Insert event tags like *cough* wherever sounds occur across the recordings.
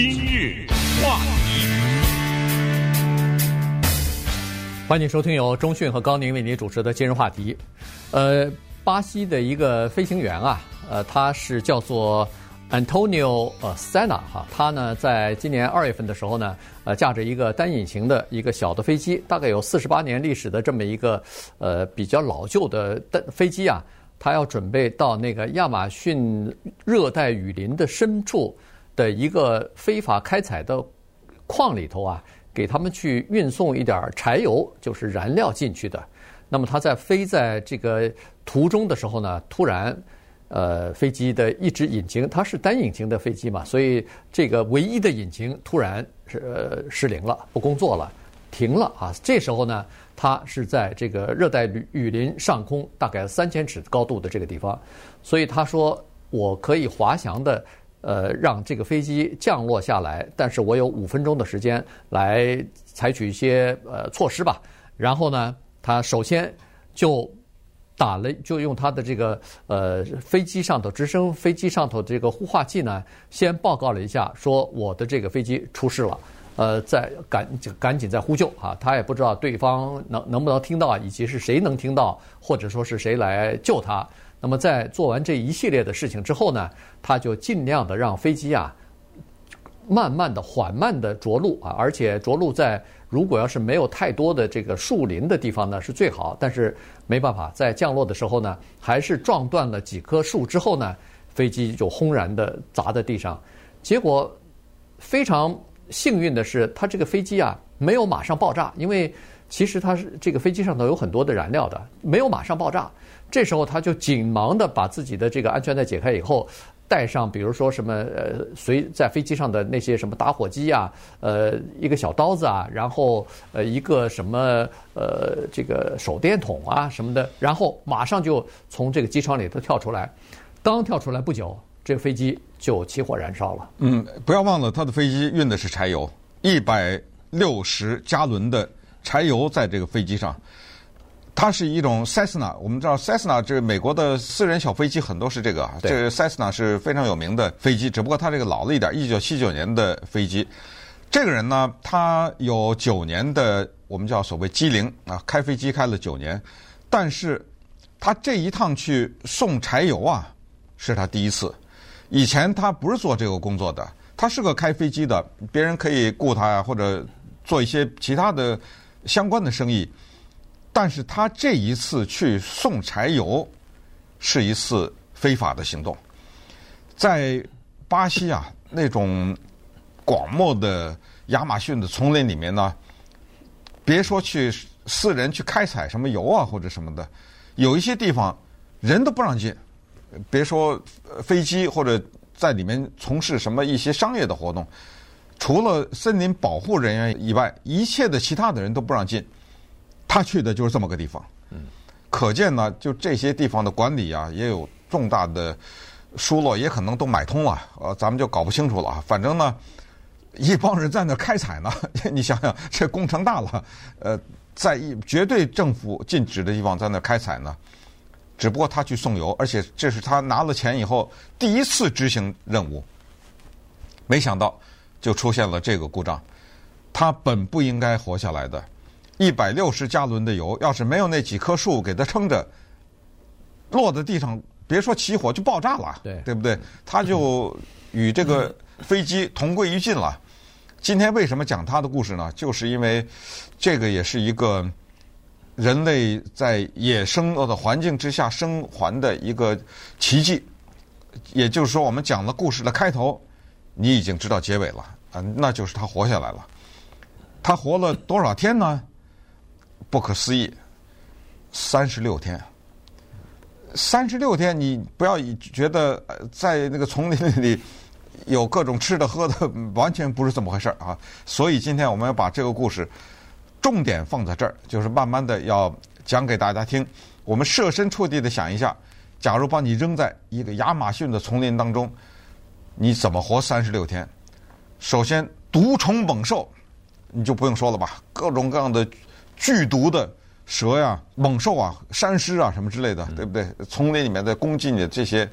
今日话题，欢迎收听由中讯和高宁为您主持的今日话题。呃，巴西的一个飞行员啊，呃，他是叫做 Antonio 呃 Sena 哈，他呢在今年二月份的时候呢，呃，驾着一个单引擎的一个小的飞机，大概有四十八年历史的这么一个呃比较老旧的的飞机啊，他要准备到那个亚马逊热带雨林的深处。的一个非法开采的矿里头啊，给他们去运送一点柴油，就是燃料进去的。那么他在飞在这个途中的时候呢，突然，呃，飞机的一只引擎，它是单引擎的飞机嘛，所以这个唯一的引擎突然是呃失灵了，不工作了，停了啊。这时候呢，它是在这个热带雨雨林上空，大概三千尺高度的这个地方，所以他说我可以滑翔的。呃，让这个飞机降落下来，但是我有五分钟的时间来采取一些呃措施吧。然后呢，他首先就打了，就用他的这个呃飞机上头直升飞机上头这个呼化器呢，先报告了一下，说我的这个飞机出事了，呃，在赶赶紧在呼救啊。他也不知道对方能能不能听到，以及是谁能听到，或者说是谁来救他。那么在做完这一系列的事情之后呢，他就尽量的让飞机啊，慢慢的、缓慢的着陆啊，而且着陆在如果要是没有太多的这个树林的地方呢是最好，但是没办法，在降落的时候呢，还是撞断了几棵树之后呢，飞机就轰然的砸在地上。结果非常幸运的是，他这个飞机啊没有马上爆炸，因为其实它是这个飞机上头有很多的燃料的，没有马上爆炸。这时候他就紧忙的把自己的这个安全带解开以后，带上比如说什么呃随在飞机上的那些什么打火机啊，呃一个小刀子啊，然后呃一个什么呃这个手电筒啊什么的，然后马上就从这个机舱里头跳出来，刚跳出来不久，这个飞机就起火燃烧了。嗯，不要忘了他的飞机运的是柴油，一百六十加仑的柴油在这个飞机上。它是一种 Cessna，我们知道 Cessna 这个美国的私人小飞机很多是这个，这个 Cessna 是非常有名的飞机，只不过它这个老了一点，一九七九年的飞机。这个人呢，他有九年的我们叫所谓机龄啊，开飞机开了九年，但是他这一趟去送柴油啊，是他第一次。以前他不是做这个工作的，他是个开飞机的，别人可以雇他呀，或者做一些其他的相关的生意。但是他这一次去送柴油，是一次非法的行动。在巴西啊，那种广袤的亚马逊的丛林里面呢，别说去私人去开采什么油啊或者什么的，有一些地方人都不让进。别说飞机或者在里面从事什么一些商业的活动，除了森林保护人员以外，一切的其他的人都不让进。他去的就是这么个地方，嗯，可见呢，就这些地方的管理啊，也有重大的疏漏，也可能都买通了，呃，咱们就搞不清楚了啊。反正呢，一帮人在那开采呢，*laughs* 你想想，这工程大了，呃，在一绝对政府禁止的地方在那开采呢，只不过他去送油，而且这是他拿了钱以后第一次执行任务，没想到就出现了这个故障，他本不应该活下来的。一百六十加仑的油，要是没有那几棵树给他撑着，落在地上，别说起火就爆炸了，对，对不对？他就与这个飞机同归于尽了。今天为什么讲他的故事呢？就是因为这个也是一个人类在野生的环境之下生还的一个奇迹。也就是说，我们讲了故事的开头，你已经知道结尾了啊，那就是他活下来了。他活了多少天呢？不可思议，三十六天，三十六天，你不要觉得在那个丛林里有各种吃的喝的，完全不是这么回事啊！所以今天我们要把这个故事重点放在这儿，就是慢慢的要讲给大家听。我们设身处地的想一下，假如把你扔在一个亚马逊的丛林当中，你怎么活三十六天？首先，毒虫猛兽，你就不用说了吧，各种各样的。剧毒的蛇呀、猛兽啊、山狮啊什么之类的，对不对？丛林里面的攻击你的这些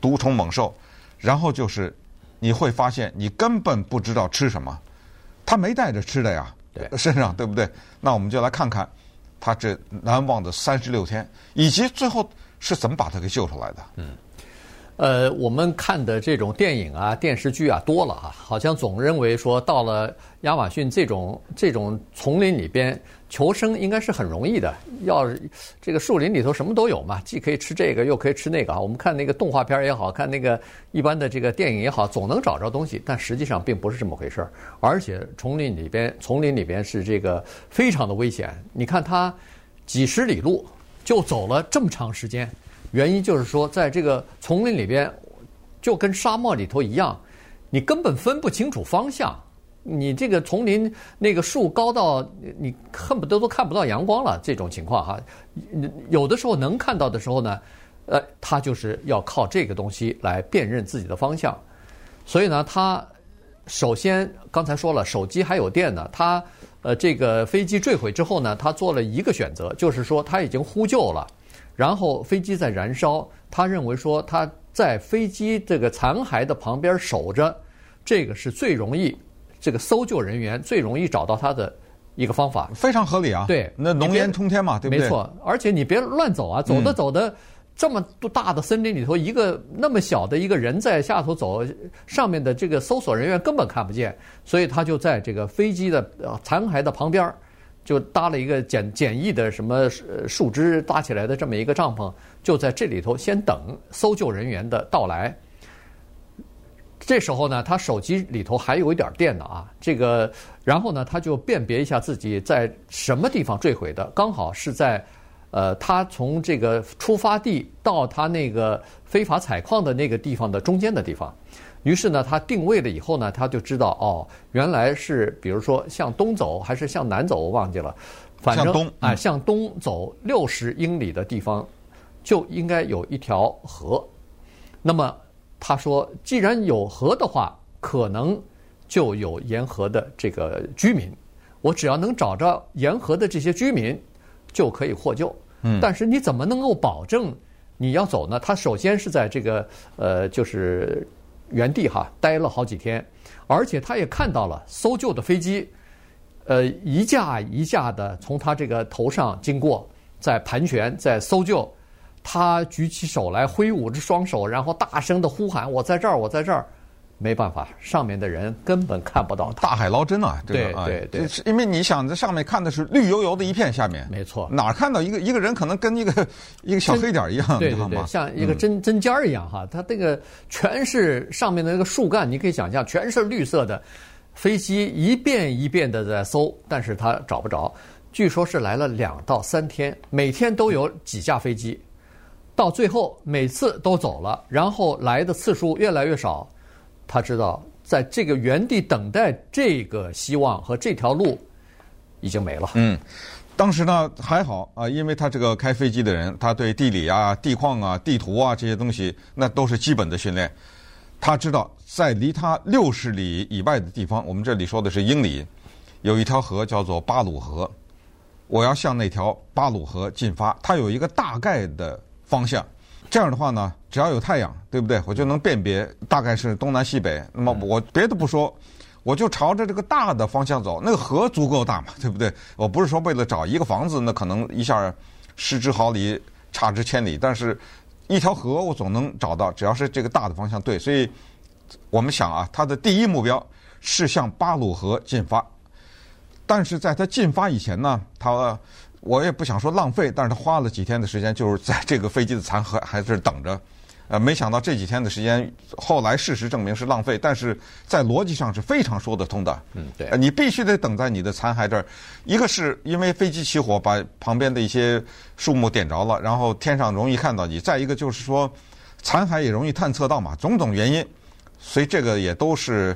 毒虫猛兽，然后就是你会发现你根本不知道吃什么，他没带着吃的呀，对身上对不对？那我们就来看看他这难忘的三十六天，以及最后是怎么把他给救出来的。嗯。呃，我们看的这种电影啊、电视剧啊多了啊，好像总认为说到了亚马逊这种这种丛林里边求生应该是很容易的。要这个树林里头什么都有嘛，既可以吃这个，又可以吃那个啊。我们看那个动画片也好看，那个一般的这个电影也好，总能找着东西。但实际上并不是这么回事儿，而且丛林里边，丛林里边是这个非常的危险。你看他几十里路就走了这么长时间。原因就是说，在这个丛林里边，就跟沙漠里头一样，你根本分不清楚方向。你这个丛林那个树高到你恨不得都看不到阳光了，这种情况哈。有的时候能看到的时候呢，呃，他就是要靠这个东西来辨认自己的方向。所以呢，他首先刚才说了，手机还有电呢。他呃，这个飞机坠毁之后呢，他做了一个选择，就是说他已经呼救了。然后飞机在燃烧，他认为说他在飞机这个残骸的旁边守着，这个是最容易这个搜救人员最容易找到他的一个方法，非常合理啊。对，那浓烟冲天嘛，对不对？没错，而且你别乱走啊，走着走的这么大的森林里头，一个那么小的一个人在下头走，上面的这个搜索人员根本看不见，所以他就在这个飞机的残骸的旁边。就搭了一个简简易的什么树枝搭起来的这么一个帐篷，就在这里头先等搜救人员的到来。这时候呢，他手机里头还有一点电呢啊，这个，然后呢，他就辨别一下自己在什么地方坠毁的，刚好是在，呃，他从这个出发地到他那个非法采矿的那个地方的中间的地方。于是呢，他定位了以后呢，他就知道哦，原来是比如说向东走还是向南走，我忘记了。反正向东，哎，向东走六十英里的地方，就应该有一条河。那么他说，既然有河的话，可能就有沿河的这个居民。我只要能找着沿河的这些居民，就可以获救。嗯。但是你怎么能够保证你要走呢？他首先是在这个呃，就是。原地哈待了好几天，而且他也看到了搜救的飞机，呃，一架一架的从他这个头上经过，在盘旋，在搜救。他举起手来，挥舞着双手，然后大声的呼喊：“我在这儿，我在这儿。”没办法，上面的人根本看不到他。大海捞针啊，这个对对对，因为你想在上面看的是绿油油的一片，下面没错，哪看到一个一个人可能跟一个 *laughs* 一个小黑点一样，对对对，像一个针针尖儿一样哈，它这个全是上面的那个树干，你可以想象全是绿色的。飞机一遍一遍的在搜，但是他找不着。据说是来了两到三天，每天都有几架飞机，到最后每次都走了，然后来的次数越来越少。他知道，在这个原地等待这个希望和这条路已经没了。嗯，当时呢还好啊，因为他这个开飞机的人，他对地理啊、地况啊、地图啊这些东西，那都是基本的训练。他知道，在离他六十里以外的地方，我们这里说的是英里，有一条河叫做巴鲁河。我要向那条巴鲁河进发，它有一个大概的方向。这样的话呢，只要有太阳，对不对？我就能辨别大概是东南西北。那么我别的不说，我就朝着这个大的方向走。那个河足够大嘛，对不对？我不是说为了找一个房子，那可能一下失之毫厘，差之千里。但是，一条河我总能找到，只要是这个大的方向对。所以，我们想啊，他的第一目标是向巴鲁河进发。但是在他进发以前呢，他。我也不想说浪费，但是他花了几天的时间，就是在这个飞机的残骸 *laughs* 还在这等着，呃，没想到这几天的时间，后来事实证明是浪费，但是在逻辑上是非常说得通的。嗯，对，你必须得等在你的残骸这儿，一个是因为飞机起火把旁边的一些树木点着了，然后天上容易看到你；再一个就是说，残骸也容易探测到嘛，种种原因，所以这个也都是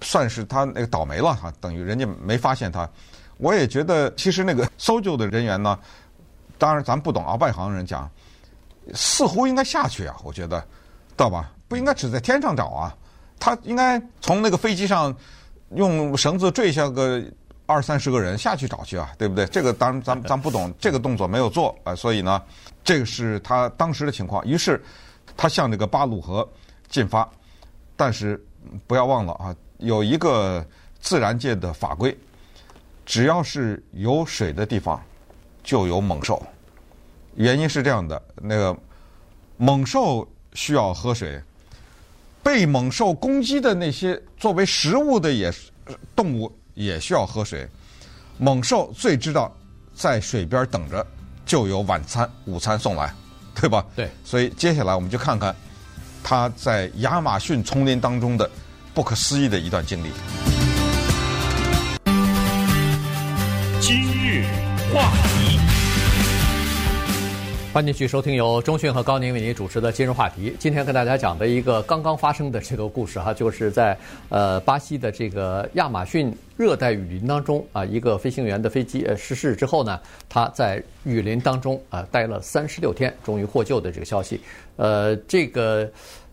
算是他那个倒霉了哈，等于人家没发现他。我也觉得，其实那个搜救的人员呢，*laughs* 当然咱不懂啊，外行人讲，似乎应该下去啊，我觉得，知道吧？不应该只在天上找啊，他应该从那个飞机上用绳子坠下个二三十个人下去找去啊，对不对？这个当然咱咱不懂，这个动作没有做啊，所以呢，这个是他当时的情况。于是他向这个巴鲁河进发，但是不要忘了啊，有一个自然界的法规，只要是有水的地方，就有猛兽。原因是这样的，那个猛兽需要喝水，被猛兽攻击的那些作为食物的野动物也需要喝水。猛兽最知道在水边等着，就有晚餐、午餐送来，对吧？对。所以接下来我们就看看他在亚马逊丛林当中的不可思议的一段经历。话题。欢迎继续收听由中讯和高宁为您主持的今日话题。今天跟大家讲的一个刚刚发生的这个故事哈，就是在呃巴西的这个亚马逊热带雨林当中啊，一个飞行员的飞机呃失事之后呢，他在雨林当中啊待了三十六天，终于获救的这个消息。呃，这个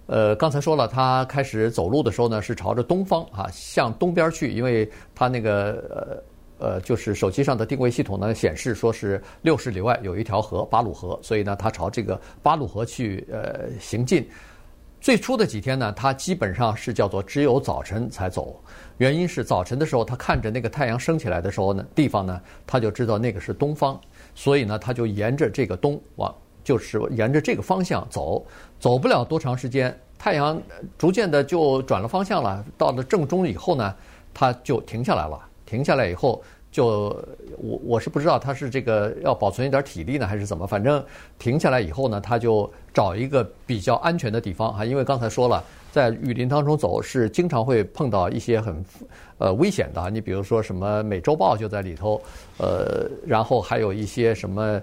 呃刚才说了，他开始走路的时候呢是朝着东方啊，向东边去，因为他那个呃呃。就是手机上的定位系统呢，显示说是六十里外有一条河，巴鲁河，所以呢，他朝这个巴鲁河去呃行进。最初的几天呢，他基本上是叫做只有早晨才走，原因是早晨的时候，他看着那个太阳升起来的时候呢，地方呢，他就知道那个是东方，所以呢，他就沿着这个东往，就是沿着这个方向走，走不了多长时间，太阳逐渐的就转了方向了，到了正中以后呢，他就停下来了。停下来以后，就我我是不知道他是这个要保存一点体力呢，还是怎么？反正停下来以后呢，他就找一个比较安全的地方哈，因为刚才说了，在雨林当中走是经常会碰到一些很呃危险的。你比如说什么美洲豹就在里头，呃，然后还有一些什么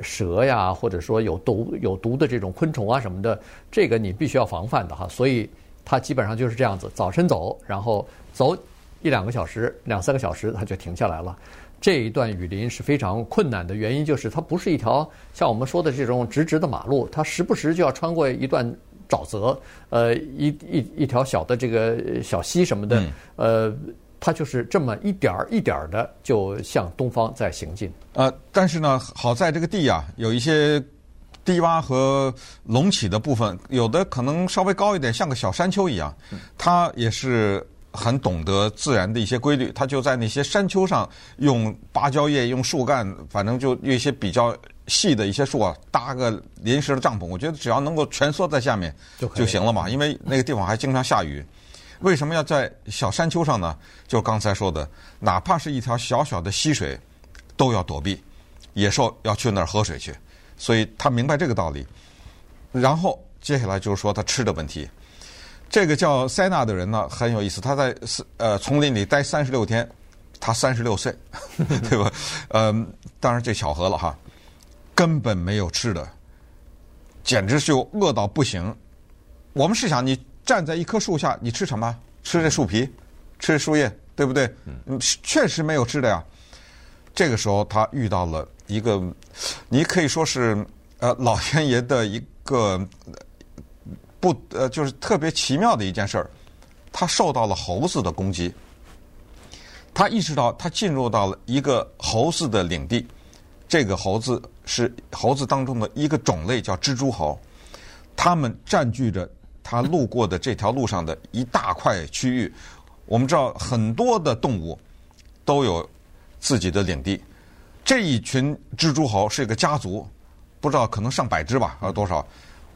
蛇呀，或者说有毒有毒的这种昆虫啊什么的，这个你必须要防范的哈。所以他基本上就是这样子，早晨走，然后走。一两个小时，两三个小时，它就停下来了。这一段雨林是非常困难的，原因就是它不是一条像我们说的这种直直的马路，它时不时就要穿过一段沼泽，呃，一一一条小的这个小溪什么的，呃，它就是这么一点儿一点儿的就向东方在行进。呃，但是呢，好在这个地啊，有一些低洼和隆起的部分，有的可能稍微高一点，像个小山丘一样，它也是。很懂得自然的一些规律，他就在那些山丘上用芭蕉叶、用树干，反正就用一些比较细的一些树啊，搭个临时的帐篷。我觉得只要能够蜷缩在下面就行了嘛，因为那个地方还经常下雨。为什么要在小山丘上呢？就刚才说的，哪怕是一条小小的溪水，都要躲避，野兽要去那儿喝水去，所以他明白这个道理。然后接下来就是说他吃的问题。这个叫塞纳的人呢，很有意思。他在呃丛林里待三十六天，他三十六岁，*laughs* 对吧？嗯、呃，当然这巧合了哈，根本没有吃的，简直就饿到不行。我们试想，你站在一棵树下，你吃什么？吃这树皮，吃这树叶，对不对？嗯，确实没有吃的呀。这个时候，他遇到了一个，你可以说是呃老天爷的一个。不，呃，就是特别奇妙的一件事儿，他受到了猴子的攻击。他意识到他进入到了一个猴子的领地，这个猴子是猴子当中的一个种类，叫蜘蛛猴。他们占据着他路过的这条路上的一大块区域。我们知道很多的动物都有自己的领地，这一群蜘蛛猴是一个家族，不知道可能上百只吧，还有多少？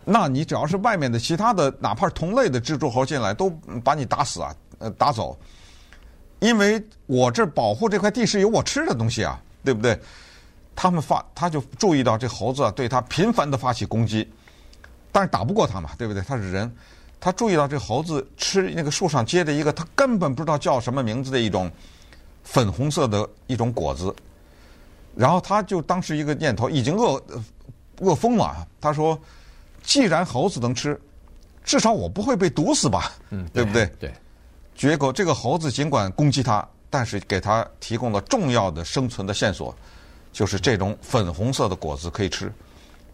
那你只要是外面的其他的，哪怕是同类的蜘蛛猴进来，都把你打死啊，呃，打走。因为我这保护这块地是有我吃的东西啊，对不对？他们发，他就注意到这猴子啊，对他频繁的发起攻击，但是打不过他嘛，对不对？他是人，他注意到这猴子吃那个树上结的一个他根本不知道叫什么名字的一种粉红色的一种果子，然后他就当时一个念头已经饿饿疯了，他说。既然猴子能吃，至少我不会被毒死吧？嗯，对不对？对。结果这个猴子尽管攻击他，但是给他提供了重要的生存的线索，就是这种粉红色的果子可以吃，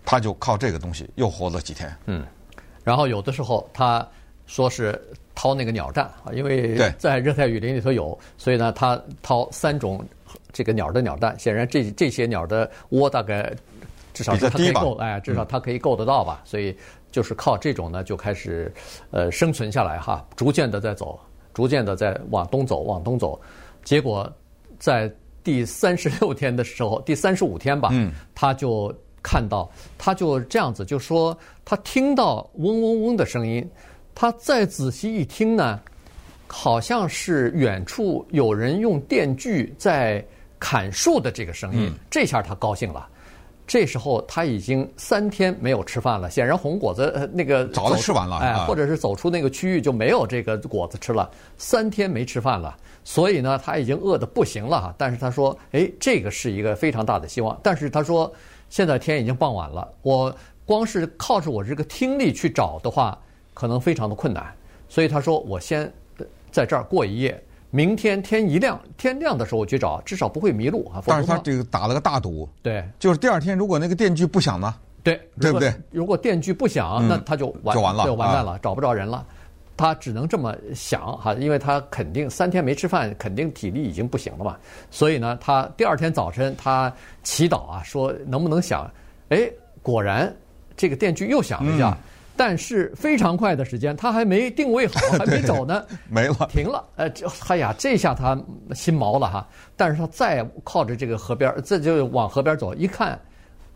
他就靠这个东西又活了几天。嗯。然后有的时候他说是掏那个鸟蛋啊，因为在热带雨林里头有，所以呢他掏三种这个鸟的鸟蛋。显然这这些鸟的窝大概。至少它可以够，哎，至少它可以够得到吧。所以就是靠这种呢就开始呃生存下来哈，逐渐的在走，逐渐的在往东走，往东走，结果在第三十六天的时候，*laughs* 第三十五天吧，嗯，他就看到，他就这样子就说，他听到嗡嗡嗡的声音，他再仔细一听呢。好像是远处有人用电锯在砍树的这个声音，这下他高兴了。这时候他已经三天没有吃饭了，显然红果子那个早就吃完了，哎，或者是走出那个区域就没有这个果子吃了。三天没吃饭了，所以呢他已经饿得不行了哈。但是他说，哎，这个是一个非常大的希望。但是他说，现在天已经傍晚了，我光是靠着我这个听力去找的话，可能非常的困难。所以他说，我先。在这儿过一夜，明天天一亮，天亮的时候我去找，至少不会迷路啊。但是他这个打了个大赌，对，就是第二天如果那个电锯不响呢？对，对不对？如果电锯不响，那他就完就完了，就完蛋了，找不着人了。他只能这么想哈，因为他肯定三天没吃饭，肯定体力已经不行了嘛。所以呢，他第二天早晨他祈祷啊，说能不能想？哎，果然这个电锯又响了一下。但是非常快的时间，他还没定位好，*laughs* 还没走呢，没了，停了。呃，这哎呀，这下他心毛了哈。但是他再靠着这个河边，这就往河边走，一看，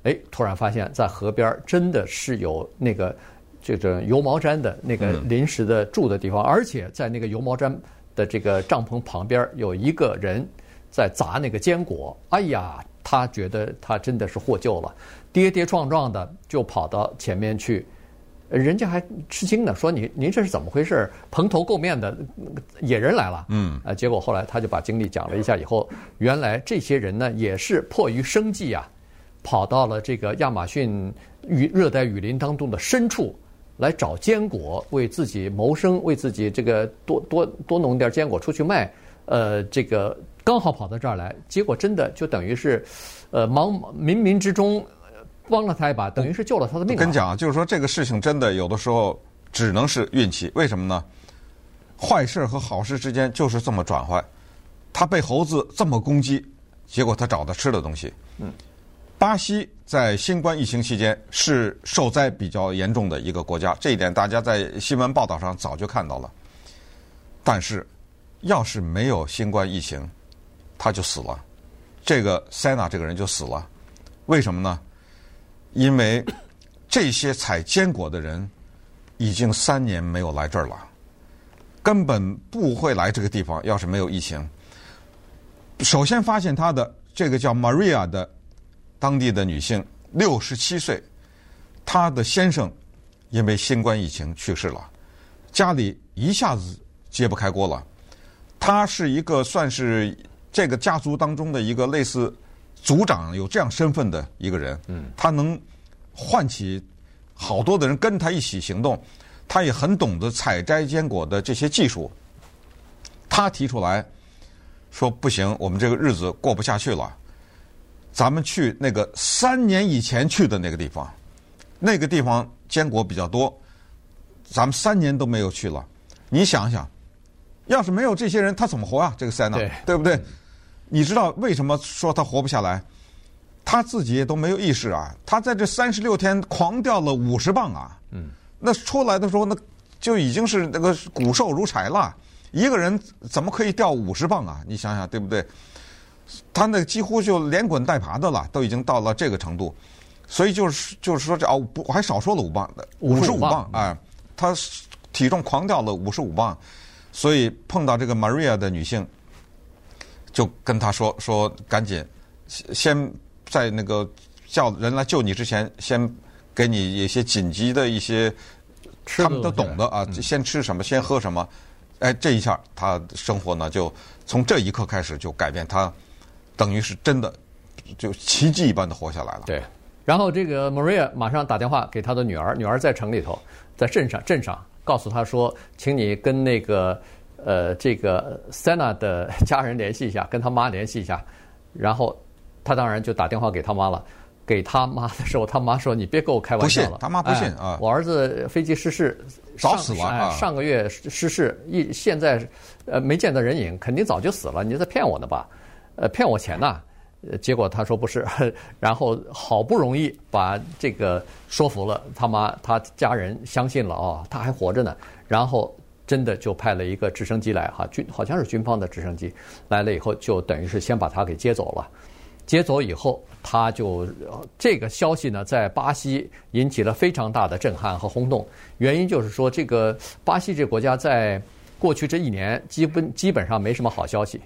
哎，突然发现，在河边真的是有那个这个油毛毡的那个临时的住的地方，而且在那个油毛毡的这个帐篷旁边有一个人在砸那个坚果。哎呀，他觉得他真的是获救了，跌跌撞撞的就跑到前面去。人家还吃惊呢，说您您这是怎么回事？蓬头垢面的野人来了。嗯，啊，结果后来他就把经历讲了一下，以后原来这些人呢也是迫于生计啊，跑到了这个亚马逊雨热带雨林当中的深处来找坚果，为自己谋生，为自己这个多多多弄点坚果出去卖。呃，这个刚好跑到这儿来，结果真的就等于是，呃，茫冥冥之中。帮了他一把，等于是救了他的命。我跟你讲，就是说这个事情真的有的时候只能是运气。为什么呢？坏事和好事之间就是这么转换。他被猴子这么攻击，结果他找到吃的东西。嗯。巴西在新冠疫情期间是受灾比较严重的一个国家，这一点大家在新闻报道上早就看到了。但是，要是没有新冠疫情，他就死了。这个塞纳这个人就死了。为什么呢？因为这些采坚果的人已经三年没有来这儿了，根本不会来这个地方。要是没有疫情，首先发现他的这个叫 Maria 的当地的女性，六十七岁，她的先生因为新冠疫情去世了，家里一下子揭不开锅了。她是一个算是这个家族当中的一个类似。组长有这样身份的一个人，他能唤起好多的人跟他一起行动，他也很懂得采摘坚果的这些技术。他提出来说：“不行，我们这个日子过不下去了，咱们去那个三年以前去的那个地方，那个地方坚果比较多，咱们三年都没有去了。你想想，要是没有这些人，他怎么活啊？这个塞纳，对，对不对？”你知道为什么说他活不下来？他自己也都没有意识啊！他在这三十六天狂掉了五十磅啊！嗯，那出来的时候，那就已经是那个骨瘦如柴了。一个人怎么可以掉五十磅啊？你想想对不对？他那几乎就连滚带爬的了，都已经到了这个程度。所以就是就是说这哦不，我还少说了五磅的五十五磅啊！他体重狂掉了五十五磅，所以碰到这个 Maria 的女性。就跟他说说，赶紧先在那个叫人来救你之前，先给你一些紧急的一些，他们都懂的啊，先吃什么，先喝什么，哎，这一下他生活呢就从这一刻开始就改变，他等于是真的就奇迹一般的活下来了。对，然后这个 Maria 马上打电话给他的女儿，女儿在城里头，在镇上镇上，告诉他说，请你跟那个。呃，这个 Senna 的 *laughs* 家人联系一下，跟他妈联系一下，然后他当然就打电话给他妈了。给他妈的时候，他妈说：“你别跟我开玩笑了。”，他妈不信啊、哎！我儿子飞机失事，早死了啊！上个月失事，一现在呃没见到人影，肯定早就死了。你在骗我呢吧？呃，骗我钱呐！呃结果他说不是，*laughs* 然后好不容易把这个说服了他妈，他家人相信了哦，他还活着呢。然后真的就派了一个直升机来哈，军好像是军方的直升机来了以后，就等于是先把他给接走了。接走以后，他就这个消息呢，在巴西引起了非常大的震撼和轰动。原因就是说，这个巴西这国家在过去这一年，基本基本上没什么好消息。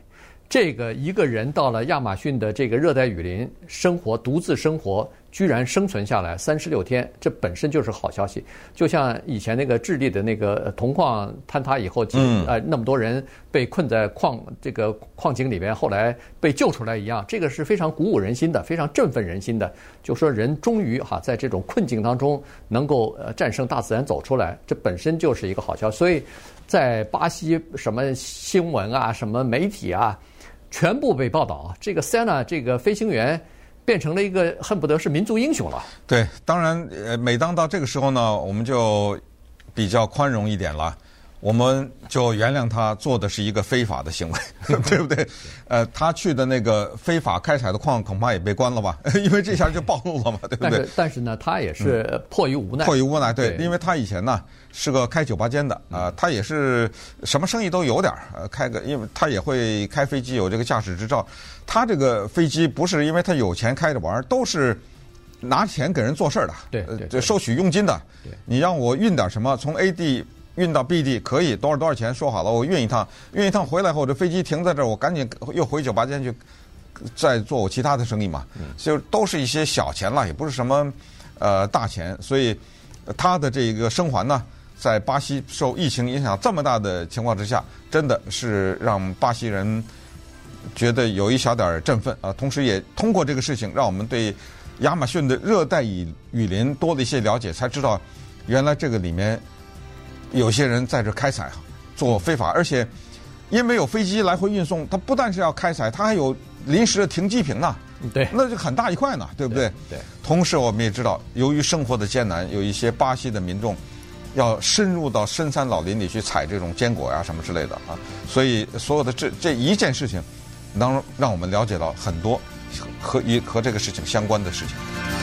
这个一个人到了亚马逊的这个热带雨林生活，独自生活，居然生存下来三十六天，这本身就是好消息。就像以前那个智利的那个铜矿坍塌以后，嗯，呃，那么多人被困在矿这个矿井里边，后来被救出来一样，这个是非常鼓舞人心的，非常振奋人心的。就说人终于哈在这种困境当中能够呃战胜大自然走出来，这本身就是一个好消息。所以在巴西什么新闻啊，什么媒体啊。全部被报道！这个 Sena 这个飞行员变成了一个恨不得是民族英雄了。对，当然，呃，每当到这个时候呢，我们就比较宽容一点了。我们就原谅他做的是一个非法的行为，*laughs* 对不对？呃，他去的那个非法开采的矿恐怕也被关了吧？*laughs* 因为这下就暴露了嘛，对不对？但是，但是呢，他也是迫于无奈。迫于无奈，对，因为他以前呢是个开酒吧间的啊、呃，他也是什么生意都有点儿，呃，开个，因为他也会开飞机，有这个驾驶执照。他这个飞机不是因为他有钱开着玩儿，都是拿钱给人做事儿的，对，对，对，收取佣金的。对，你让我运点什么，从 A 地。运到 B 地可以多少多少钱？说好了，我运一趟，运一趟回来后，这飞机停在这儿，我赶紧又回酒吧间去，再做我其他的生意嘛。就都是一些小钱了，也不是什么呃大钱。所以他的这个生还呢，在巴西受疫情影响这么大的情况之下，真的是让巴西人觉得有一小点振奋啊。同时也通过这个事情，让我们对亚马逊的热带雨雨林多了一些了解，才知道原来这个里面。有些人在这开采做非法，而且因为有飞机来回运送，它不但是要开采，它还有临时的停机坪啊。对，那就很大一块呢，对不对？对。对同时，我们也知道，由于生活的艰难，有一些巴西的民众要深入到深山老林里去采这种坚果呀什么之类的啊，所以所有的这这一件事情，能让我们了解到很多和与和这个事情相关的事情。